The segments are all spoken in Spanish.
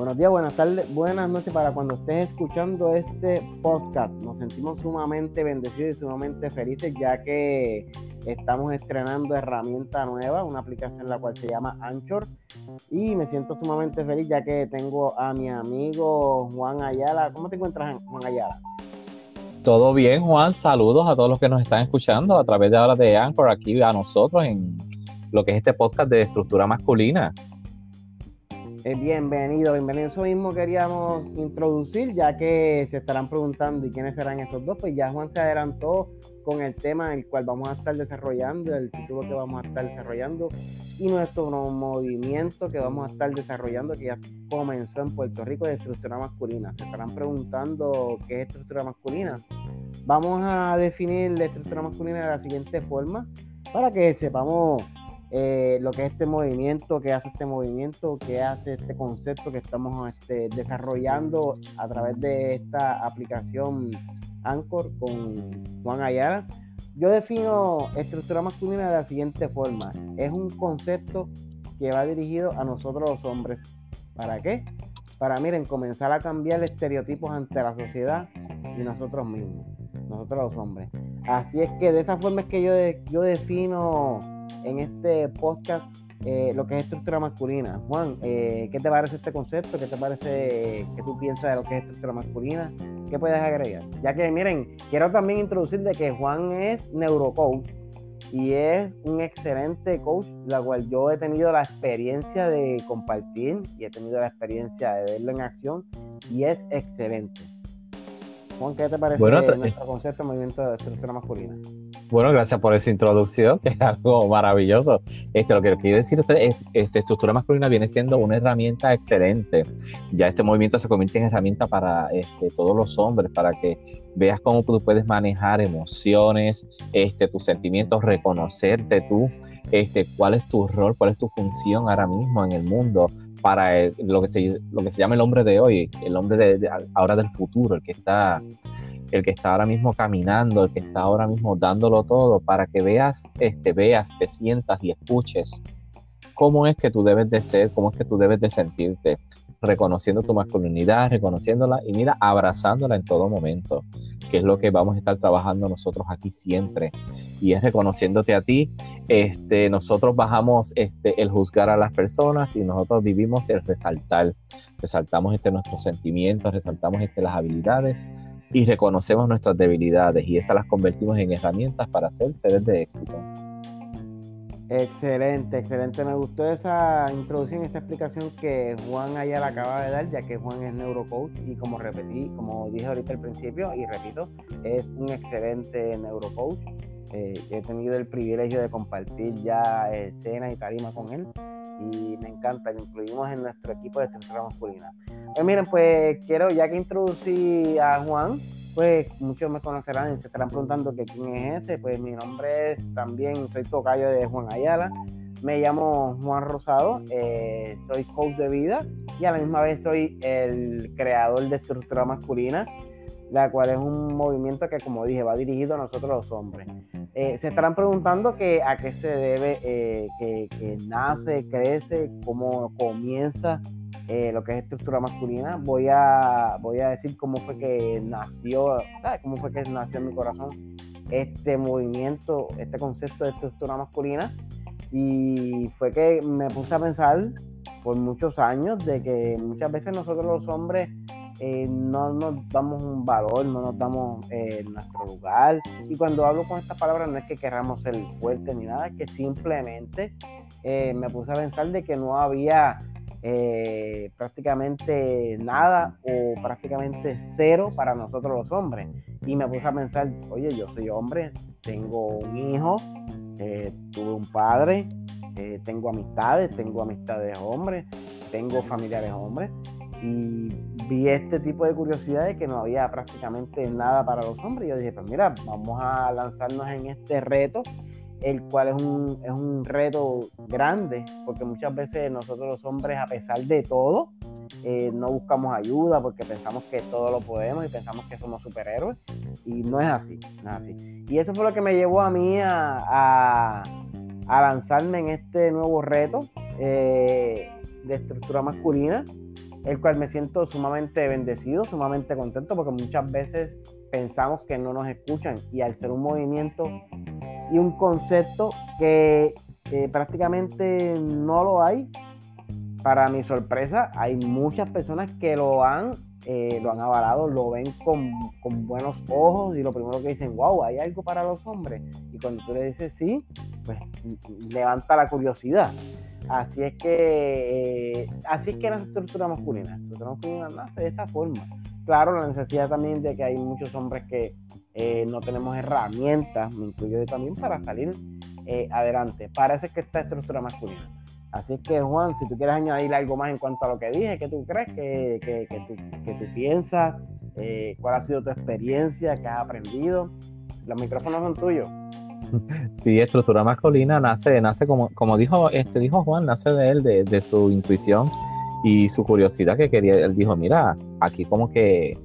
Buenos días, buenas tardes, buenas noches para cuando estés escuchando este podcast. Nos sentimos sumamente bendecidos y sumamente felices ya que estamos estrenando herramienta nueva, una aplicación la cual se llama Anchor. Y me siento sumamente feliz ya que tengo a mi amigo Juan Ayala. ¿Cómo te encuentras, Juan Ayala? Todo bien, Juan. Saludos a todos los que nos están escuchando a través de ahora de Anchor aquí a nosotros en lo que es este podcast de estructura masculina. Eh, bienvenido, bienvenido. Eso mismo queríamos introducir, ya que se estarán preguntando y quiénes serán esos dos. Pues ya Juan se adelantó con el tema el cual vamos a estar desarrollando, el título que vamos a estar desarrollando y nuestro movimiento que vamos a estar desarrollando, que ya comenzó en Puerto Rico de estructura masculina. Se estarán preguntando qué es estructura masculina. Vamos a definir la estructura masculina de la siguiente forma para que sepamos eh, lo que es este movimiento, qué hace este movimiento, qué hace este concepto que estamos este, desarrollando a través de esta aplicación Anchor con Juan Ayala. Yo defino estructura masculina de la siguiente forma. Es un concepto que va dirigido a nosotros los hombres. ¿Para qué? Para, miren, comenzar a cambiar estereotipos ante la sociedad y nosotros mismos, nosotros los hombres. Así es que de esa forma es que yo, yo defino en este podcast eh, lo que es estructura masculina. Juan, eh, ¿qué te parece este concepto? ¿Qué te parece que tú piensas de lo que es estructura masculina? ¿Qué puedes agregar? Ya que, miren, quiero también introducir de que Juan es neurocoach y es un excelente coach, la cual yo he tenido la experiencia de compartir y he tenido la experiencia de verlo en acción y es excelente. Juan, ¿qué te parece nuestro concepto de movimiento de estructura masculina? Bueno, gracias por esa introducción, que es algo maravilloso. Este, lo que quiero decir es este, estructura masculina viene siendo una herramienta excelente. Ya este movimiento se convierte en herramienta para este, todos los hombres, para que veas cómo tú puedes manejar emociones, este, tus sentimientos, reconocerte tú, este, cuál es tu rol, cuál es tu función ahora mismo en el mundo para lo, que se, lo que se llama el hombre de hoy, el hombre de ahora del futuro, el que está el que está ahora mismo caminando, el que está ahora mismo dándolo todo, para que veas, este, veas, te sientas y escuches cómo es que tú debes de ser, cómo es que tú debes de sentirte, reconociendo tu masculinidad, reconociéndola y mira, abrazándola en todo momento, que es lo que vamos a estar trabajando nosotros aquí siempre, y es reconociéndote a ti. Este, nosotros bajamos este, el juzgar a las personas y nosotros vivimos el resaltar. Resaltamos este, nuestros sentimientos, resaltamos este, las habilidades y reconocemos nuestras debilidades y esas las convertimos en herramientas para ser seres de éxito. Excelente, excelente. Me gustó esa introducción, esa explicación que Juan Ayala acaba de dar, ya que Juan es neurocoach y como repetí, como dije ahorita al principio y repito, es un excelente neurocoach. Eh, he tenido el privilegio de compartir ya escena y tarima con él y me encanta, lo incluimos en nuestro equipo de estructura masculina. Pues miren, pues quiero, ya que introducí a Juan, pues muchos me conocerán y se estarán preguntando que quién es ese, pues mi nombre es también, soy tocayo de Juan Ayala, me llamo Juan Rosado, eh, soy coach de vida y a la misma vez soy el creador de estructura masculina, la cual es un movimiento que como dije va dirigido a nosotros los hombres. Eh, se estarán preguntando que a qué se debe, eh, que, nace, crece, cómo comienza eh, lo que es estructura masculina. Voy a, voy a decir cómo fue que nació, ¿sabes? Cómo fue que nació en mi corazón este movimiento, este concepto de estructura masculina. Y fue que me puse a pensar por muchos años de que muchas veces nosotros los hombres eh, no nos damos un valor, no nos damos eh, nuestro lugar. Y cuando hablo con estas palabras no es que queramos ser fuertes ni nada, es que simplemente eh, me puse a pensar de que no había prácticamente nada o prácticamente cero para nosotros los hombres. Y me puse a pensar, oye, yo soy hombre, tengo un hijo, tuve un padre, tengo amistades, tengo amistades hombres, tengo familiares hombres y vi este tipo de curiosidades que no había prácticamente nada para los hombres. Y yo dije, pues mira, vamos a lanzarnos en este reto, el cual es un, es un reto grande, porque muchas veces nosotros los hombres, a pesar de todo, eh, no buscamos ayuda porque pensamos que todo lo podemos y pensamos que somos superhéroes. Y no es así, no es así. Y eso fue lo que me llevó a mí a, a, lanzarme en este nuevo reto eh, de estructura masculina el cual me siento sumamente bendecido, sumamente contento, porque muchas veces pensamos que no nos escuchan y al ser un movimiento y un concepto que prácticamente no lo hay, para mi sorpresa, hay muchas personas que lo han, eh, lo han avalado, lo ven con, con, buenos ojos y lo primero que dicen, wow, hay algo para los hombres. Y cuando tú le dices sí, pues levanta la curiosidad. Así es que, eh, así es que la estructura masculina. La estructura masculina nace de esa forma. Claro, la necesidad también de que hay muchos hombres que eh, no tenemos herramientas, me incluyo yo también, para salir eh, adelante. Parece que esta estructura masculina. Así es que, Juan, si tú quieres añadir algo más en cuanto a lo que dije, ¿qué tú crees? ¿Qué, que, que, tú, que tú, piensas? ¿Cuál ha sido tu experiencia? ¿Qué has aprendido? Los micrófonos son tuyos. Sí, estructura masculina nace, nace como, como dijo, este, dijo Juan, nace de él, de, su intuición y su curiosidad que quería. Él dijo, mira, aquí como que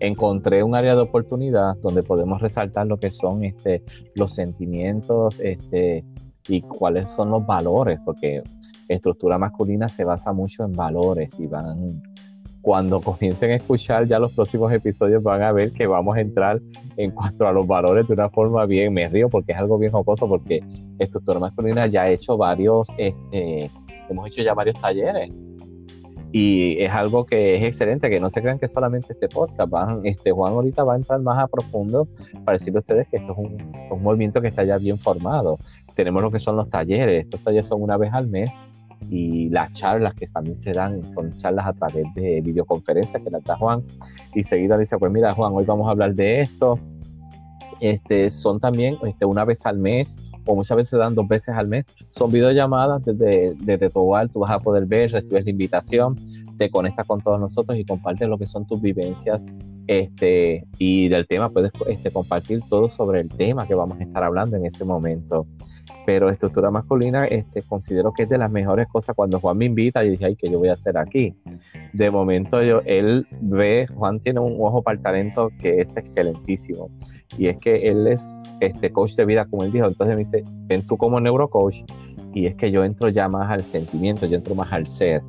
encontré un área de oportunidad donde podemos resaltar lo que son este, los sentimientos este, y cuáles son los valores, porque estructura masculina se basa mucho en valores y van cuando comiencen a escuchar ya los próximos episodios van a ver que vamos a entrar en cuanto a los valores de una forma bien, me río porque es algo bien jocoso porque Estructura Masculina ya ha hecho varios, este, hemos hecho ya varios talleres y es algo que es excelente, que no se crean que solamente este podcast, van, este Juan ahorita va a entrar más a profundo para decirle a ustedes que esto es un, un movimiento que está ya bien formado. Tenemos lo que son los talleres, estos talleres son una vez al mes y las charlas que también se dan son charlas a través de videoconferencias que las da Juan. Y seguida dice pues mira Juan hoy vamos a hablar de esto este son también este, una vez al mes o muchas veces se dan dos veces al mes. Son videollamadas desde, desde tu hogar tú vas a poder ver recibes la invitación te conectas con todos nosotros y compartes lo que son tus vivencias este, y del tema puedes este, compartir todo sobre el tema que vamos a estar hablando en ese momento pero estructura masculina este, considero que es de las mejores cosas cuando Juan me invita y dije, ay, ¿qué yo voy a hacer aquí? De momento yo, él ve, Juan tiene un ojo para el talento que es excelentísimo y es que él es este coach de vida, como él dijo, entonces me dice, ven tú como neurocoach y es que yo entro ya más al sentimiento, yo entro más al ser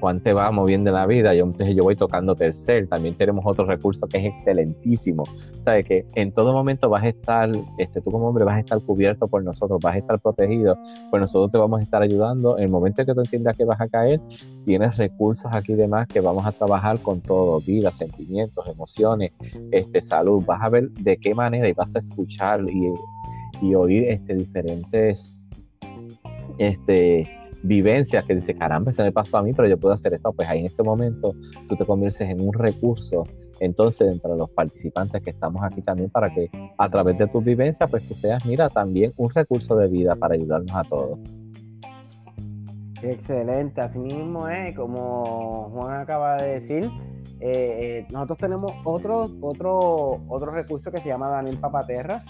Juan te va moviendo la vida, yo, entonces yo voy tocando tercer, también tenemos otro recurso que es excelentísimo, sabes que en todo momento vas a estar, este, tú como hombre vas a estar cubierto por nosotros, vas a estar protegido, pues nosotros te vamos a estar ayudando, en el momento que tú entiendas que vas a caer, tienes recursos aquí demás que vamos a trabajar con todo, vida, sentimientos, emociones, este, salud, vas a ver de qué manera y vas a escuchar y, y oír este, diferentes este, vivencias que dice, caramba, se me pasó a mí, pero yo puedo hacer esto, pues ahí en ese momento tú te conviertes en un recurso, entonces entre los participantes que estamos aquí también para que a través de tus vivencias, pues tú seas, mira, también un recurso de vida para ayudarnos a todos. Excelente, así mismo es, como Juan acaba de decir, eh, eh, nosotros tenemos otro, otro, otro recurso que se llama Daniel Papaterra,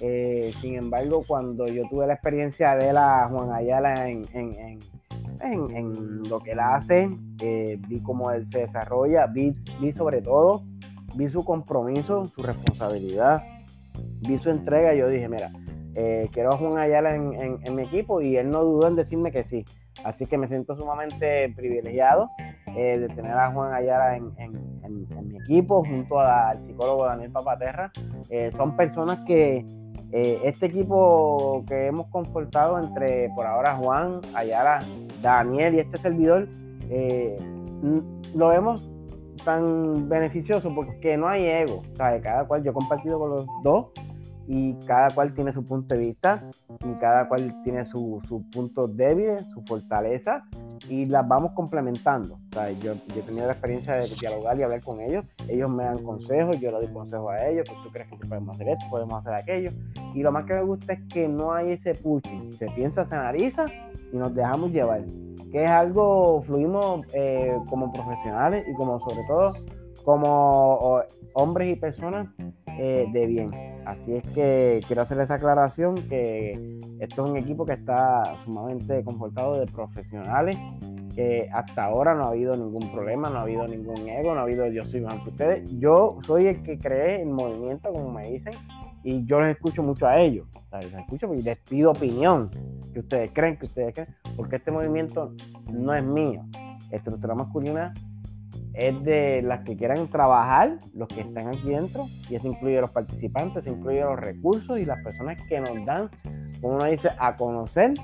eh, sin embargo, cuando yo tuve la experiencia de ver a Juan Ayala en, en, en, lo que él hace, eh, vi cómo él se desarrolla, vi, vi sobre todo, vi su compromiso, su responsabilidad, vi su entrega yo dije, mira, eh, quiero a Juan Ayala en, mi equipo y él no dudó en decirme que sí. Así que me siento sumamente privilegiado de tener a Juan Ayala en, mi equipo junto al psicólogo Daniel Papaterra. son personas que eh, este equipo que hemos confortado entre por ahora Juan, Ayala, Daniel y este servidor, eh, lo vemos tan beneficioso porque no hay ego. Cada cual, yo he compartido con los dos y cada cual tiene su punto de vista y cada cual tiene sus su puntos débiles, su fortaleza y las vamos complementando. yo, yo he tenido la experiencia de dialogar y hablar con ellos, ellos me dan consejos, yo le doy consejos a ellos, pues tú crees que podemos hacer esto, podemos hacer aquello. Y lo más que me gusta es que no hay ese pushing, se piensa, se analiza y nos dejamos llevar, que es algo, fluimos eh, como profesionales y como sobre todo como hombres y personas eh, de bien. Así es que quiero hacer esa aclaración que esto es un equipo que está sumamente comportado de profesionales, que hasta ahora no ha habido ningún problema, no ha habido ningún ego, no ha habido yo soy más que ustedes. Yo soy el que cree en movimiento, como me dicen, y yo les escucho mucho a ellos. les escucho y les pido opinión, que ustedes creen, que ustedes creen, porque este movimiento no es mío. Estructura masculina es de las que quieran trabajar, los que están aquí dentro, y eso incluye a los participantes, incluye los recursos y las personas que nos dan, como uno dice, a conocer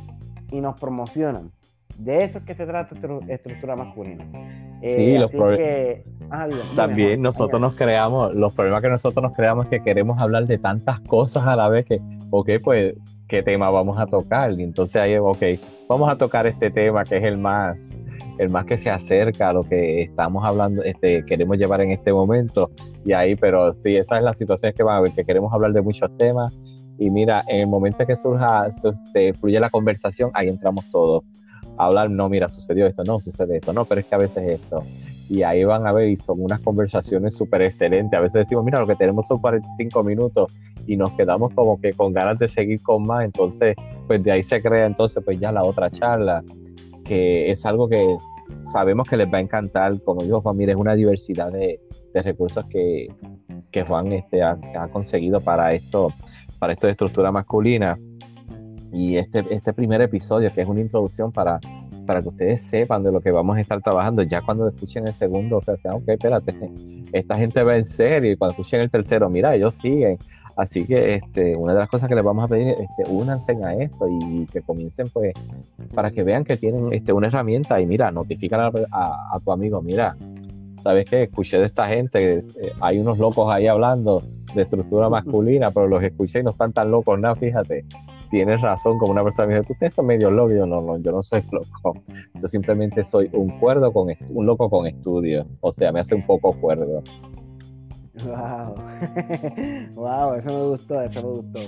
y nos promocionan. De eso es que se trata estructura masculina. sí, eh, los problemas. También nosotros nos creamos, los problemas que nosotros nos creamos es que queremos hablar de tantas cosas a la vez que, ok, pues, ¿qué tema vamos a tocar? Y entonces ahí, ok, vamos a tocar este tema que es el más, el más que se acerca a lo que estamos hablando, este, queremos llevar en este momento. Y ahí, pero sí, esa es la situación que van a ver, que queremos hablar de muchos temas. Y mira, en el momento que surja, se, fluye la conversación, ahí entramos todos. A hablar, no, mira, sucedió esto, no, sucede esto, no, pero es que a veces esto. Y ahí van a ver, y son unas conversaciones súper excelentes. A veces decimos, mira, lo que tenemos son 45 minutos y nos quedamos como que con ganas de seguir con más. Entonces, pues de ahí se crea entonces pues ya la otra charla que es algo que sabemos que les va a encantar. Como dijo Juan, mire, es una diversidad de, recursos que, Juan este, ha, conseguido para esto, para esto de estructura masculina. Y este, este primer episodio, que es una introducción para, para que ustedes sepan de lo que vamos a estar trabajando, ya cuando escuchen el segundo, o sea, ok, espérate, esta gente va en serio, y cuando escuchen el tercero, mira, ellos siguen. Así que este, una de las cosas que les vamos a pedir es este, únanse a esto y que comiencen pues para que vean que tienen este, una herramienta y mira, notifica a, tu amigo, mira, ¿sabes qué? Escuché de esta gente, eh, hay unos locos ahí hablando de estructura masculina, pero los escuché y no están tan locos, nada, fíjate. Tienes razón, como una persona me dice, ustedes son medio locos, yo no, no, yo no soy loco, yo simplemente soy un cuerdo con un loco con estudio, o sea, me hace un poco cuerdo. Wow. wow, eso me gustó, eso me gustó.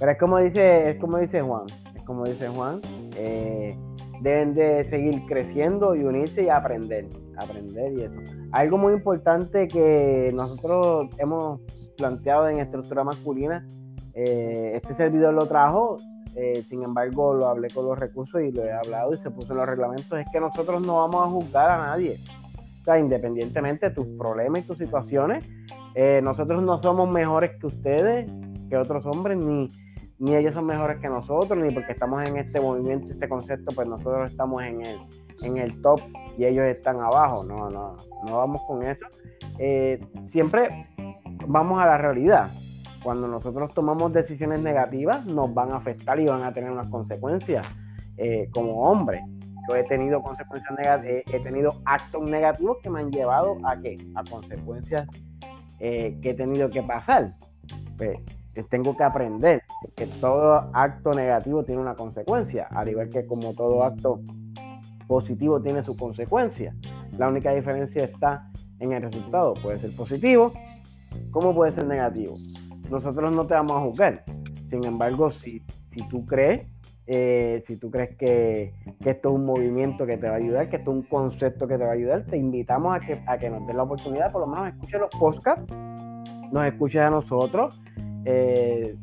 Pero es como dice, es como dice Juan, es como dice Juan, eh, deben de seguir creciendo y unirse y aprender, aprender y eso. Algo muy importante que nosotros hemos planteado en estructura masculina, eh, este servidor lo trajo, eh, sin embargo lo hablé con los recursos y lo he hablado y se puso en los reglamentos, es que nosotros no vamos a juzgar a nadie. O sea, independientemente de tus problemas y tus situaciones, eh, nosotros no somos mejores que ustedes, que otros hombres, ni, ni ellos son mejores que nosotros, ni porque estamos en este movimiento, este concepto, pues nosotros estamos en el, en el top y ellos están abajo. No, no, no vamos con eso. Eh, siempre vamos a la realidad. Cuando nosotros tomamos decisiones negativas, nos van a afectar y van a tener unas consecuencias eh, como hombres. Yo he tenido consecuencias negativas, he tenido actos negativos que me han llevado a qué? A consecuencias eh, que he tenido que pasar. Pues, tengo que aprender, que todo acto negativo tiene una consecuencia, al igual que como todo acto positivo tiene su consecuencia. La única diferencia está en el resultado. Puede ser positivo, como puede ser negativo. Nosotros no te vamos a juzgar. Sin embargo, si, si tú crees, eh, si tú crees que, que, esto es un movimiento que te va a ayudar, que esto es un concepto que te va a ayudar, te invitamos a que, a que nos des la oportunidad, por lo menos escuche los podcasts nos escuches a nosotros, eh,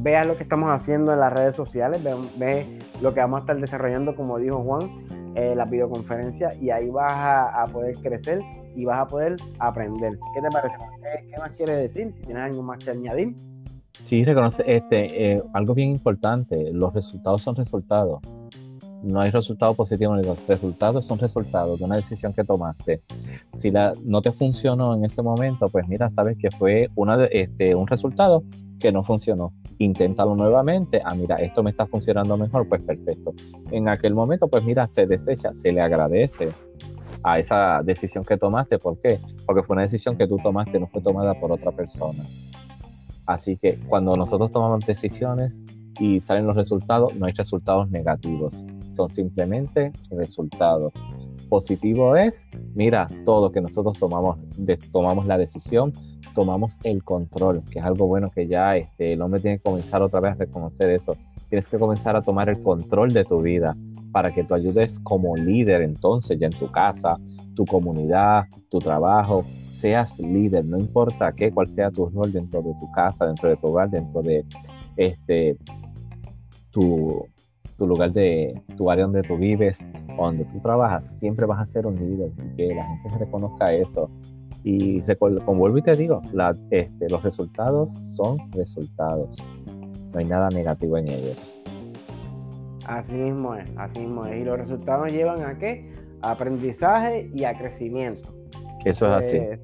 veas lo que estamos haciendo en las redes sociales, ve, lo que vamos a estar desarrollando, como dijo Juan, eh, la videoconferencia, y ahí vas a, poder crecer y vas a poder aprender. ¿Qué te parece? ¿Qué, más quieres decir? Si tienes algo más que añadir. Sí, reconoce este, eh, algo bien importante, los resultados son resultados no hay resultado positivo ni los resultados son resultados de una decisión que tomaste. Si la, no te funcionó en ese momento, pues mira, sabes que fue una este, un resultado que no funcionó. Inténtalo nuevamente. Ah, mira, esto me está funcionando mejor, pues perfecto. En aquel momento, pues mira, se desecha, se le agradece a esa decisión que tomaste. ¿Por qué? Porque fue una decisión que tú tomaste, no fue tomada por otra persona. Así que cuando nosotros tomamos decisiones y salen los resultados, no hay resultados negativos son simplemente resultados. Positivo es, mira, todo que nosotros tomamos, tomamos la decisión, tomamos el control, que es algo bueno que ya este, el hombre tiene que comenzar otra vez a reconocer eso. Tienes que comenzar a tomar el control de tu vida para que tú ayudes como líder entonces ya en tu casa, tu comunidad, tu trabajo, seas líder, no importa qué, cuál sea tu rol dentro de tu casa, dentro de tu hogar, dentro de este, tu, lugar de tu área donde tú vives donde tú trabajas, siempre vas a ser un líder y que la gente reconozca eso. Y como vuelvo y te digo, la, este, los resultados son resultados. No hay nada negativo en ellos. Así mismo es, así mismo es. Y los resultados llevan a qué? A aprendizaje y a crecimiento. Eso es así. Eh,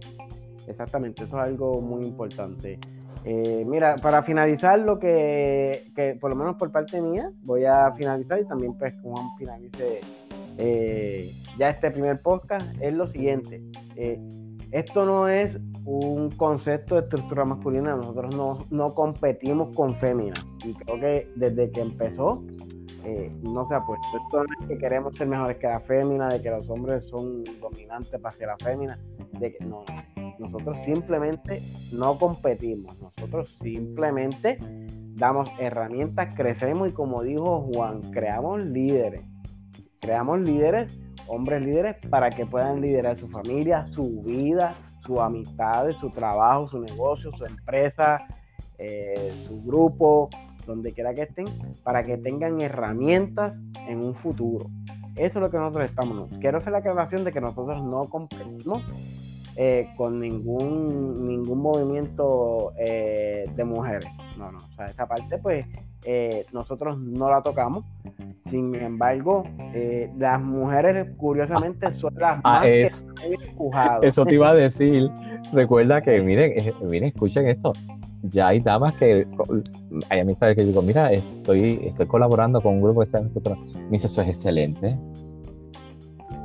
exactamente, eso es algo muy importante. Eh, mira, para finalizar lo que, que, por lo menos por parte mía, voy a finalizar y también pues como finalice eh, ya este primer podcast, es lo siguiente. Esto no es un concepto de estructura masculina, nosotros no, no competimos con fémina. Y creo que desde que empezó eh, no se ha puesto. Esto no es que queremos ser mejores que la fémina, de que los hombres son dominantes para ser la fémina, de que no, nosotros simplemente no competimos, nosotros simplemente damos herramientas, crecemos y como dijo Juan, creamos líderes, creamos líderes, hombres líderes para que puedan liderar su familia, su vida, sus amistades, su trabajo, su negocio, su empresa, eh, su grupo, donde quiera que estén, para que tengan herramientas en un futuro. Eso es lo que nosotros estamos. Quiero hacer la aclaración de que nosotros no competimos eh, con ningún, ningún movimiento eh, de mujeres. No, no. O sea, esa parte, pues, eh, nosotros no la tocamos. Sin embargo, las mujeres, curiosamente, son las ah, más es, Eso te iba a decir. Recuerda que, miren, miren, escuchen esto ya hay damas que hay amistades que digo, mira, estoy, estoy colaborando con un grupo que se llama Me dice, eso es excelente.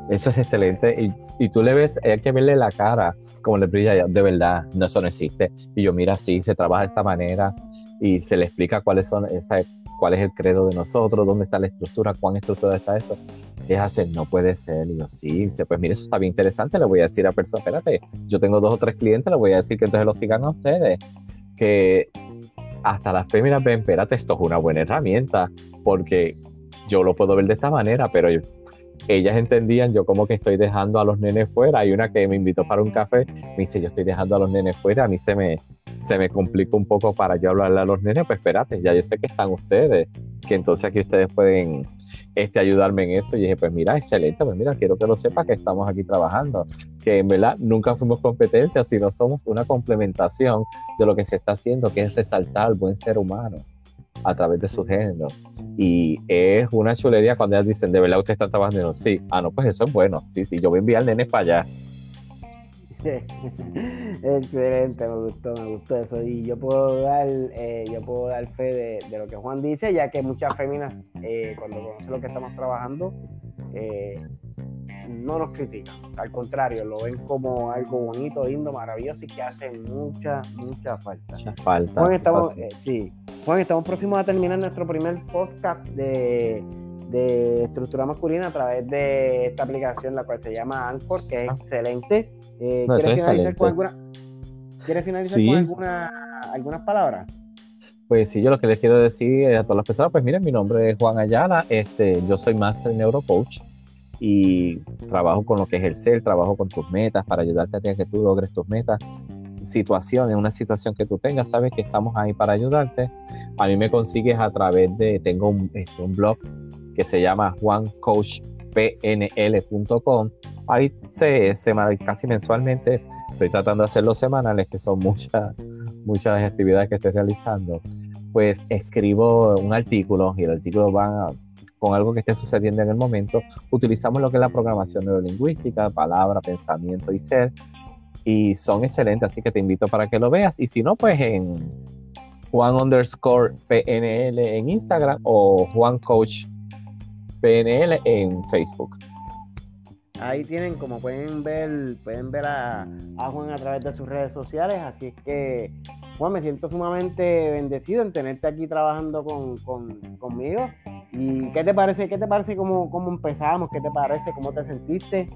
Eso es excelente. Y, y, tú le ves, hay que verle la cara, como le brilla, de verdad, no, eso no existe. Y yo, mira, sí, se trabaja de esta manera y se le explica cuáles son esa, cuál es el credo de nosotros, dónde está la estructura, cuán estructurada está esto. Es hacer, no puede ser. Y yo, sí, dice, pues mire, eso está bien interesante. Le voy a decir a personas, espérate, yo tengo dos o tres clientes, le voy a decir que entonces lo sigan a ustedes que hasta las féminas ven, espérate, esto es una buena herramienta, porque yo lo puedo ver de esta manera, pero ellas entendían yo como que estoy dejando a los nenes fuera. Hay una que me invitó para un café, me dice, yo estoy dejando a los nenes fuera, a mí se me, se me complica un poco para yo hablarle a los nenes, pues espérate, ya yo sé que están ustedes, que entonces aquí ustedes pueden este, ayudarme en eso. Y dije, pues mira, excelente, pues mira, quiero que lo sepa que estamos aquí trabajando, que en verdad nunca fuimos competencia, sino somos una complementación de lo que se está haciendo, que es resaltar al buen ser humano a través de su género. Y es una chulería cuando ellas dicen, de verdad usted está trabajando. Sí, ah, no, pues eso es bueno. Sí, sí, yo voy a enviar nenes para allá. Excelente, me gustó, me gustó eso. Y yo puedo dar, eh, yo puedo dar fe de, lo que Juan dice, ya que muchas féminas, eh, cuando conocen lo que estamos trabajando, eh, no nos critican. Al contrario, lo ven como algo bonito, lindo, maravilloso y que hace mucha, mucha falta. Mucha falta. Juan, estamos, sí. Juan, estamos próximos a terminar nuestro primer podcast de de estructura masculina a través de esta aplicación, la cual se llama Anchor, que es ah. excelente. Eh, ¿Quieres finalizar con alguna, ¿quieres finalizar con alguna, algunas palabras? Pues sí, yo lo que les quiero decir a todas las personas, pues miren, mi nombre es Juan Ayala, este, yo soy Master Neurocoach y trabajo con lo que es el ser, trabajo con tus metas para ayudarte a que tú logres tus metas situaciones, una situación que tú tengas, sabes que estamos ahí para ayudarte. A mí me consigues a través de, tengo un, este, un blog que se llama juancoachpnl.com. Ahí se, casi mensualmente estoy tratando de hacerlo semanales, que son muchas, muchas actividades que estoy realizando. Pues escribo un artículo y el artículo va con algo que esté sucediendo en el momento. Utilizamos lo que es la programación neurolingüística, palabra, pensamiento y ser. Y son excelentes, así que te invito para que lo veas. Y si no, pues en Juan underscore PNL en Instagram o Juan PNL en Facebook. Ahí tienen, como pueden ver, pueden ver a, Juan a través de sus redes sociales, así que Juan, me siento sumamente bendecido en tenerte aquí trabajando con, conmigo. ¿Y qué te parece? ¿Qué te parece cómo, cómo empezamos? ¿Qué te parece? ¿Cómo te sentiste?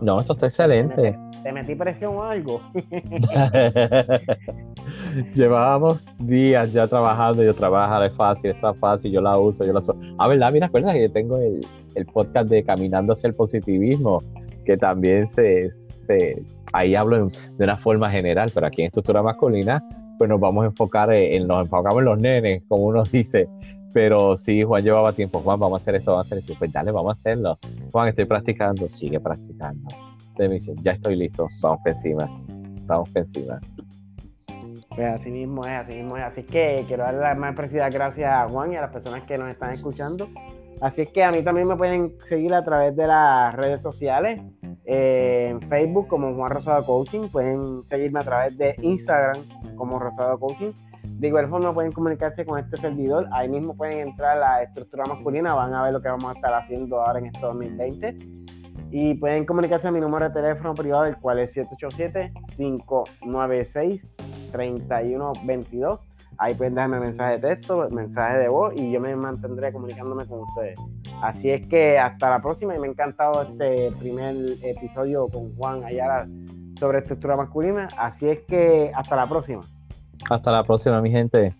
No, esto está excelente. ¿Te, metí presión o algo? Llevábamos días ya trabajando, yo trabajo, es fácil, esto es fácil, yo la uso, yo la uso. Ah, ¿verdad? Mira, acuerdas que yo tengo el, el, podcast de Caminando hacia el Positivismo, que también se, se ahí hablo de una forma general, pero aquí en estructura masculina, pues nos vamos a enfocar en, nos enfocamos en los nenes, como uno dice. Pero sí, Juan llevaba tiempo, Juan, vamos a hacer esto, vamos a hacer esto. Pues dale, vamos a hacerlo. Juan, estoy practicando, sigue practicando. Entonces me dice, ya estoy listo, vamos para encima, vamos para encima. Pues así mismo es, así mismo es. Así que quiero darle la más precisa gracias a Juan y a las personas que nos están escuchando Así es que a mí también me pueden seguir a través de las redes sociales, eh, en Facebook como Juan Rosado Coaching, pueden seguirme a través de Instagram como Rosado Coaching. De igual forma pueden comunicarse con este servidor, ahí mismo pueden entrar a la estructura masculina, van a ver lo que vamos a estar haciendo ahora en este 2020. Y pueden comunicarse a mi número de teléfono privado, el cual es 787-596-3122 Ahí pueden dejarme mensaje de texto, mensaje de voz y yo me mantendré comunicándome con ustedes. Así es que hasta la próxima y me ha encantado este primer episodio con Juan Ayala sobre estructura masculina. Así es que hasta la próxima. Hasta la próxima, mi gente.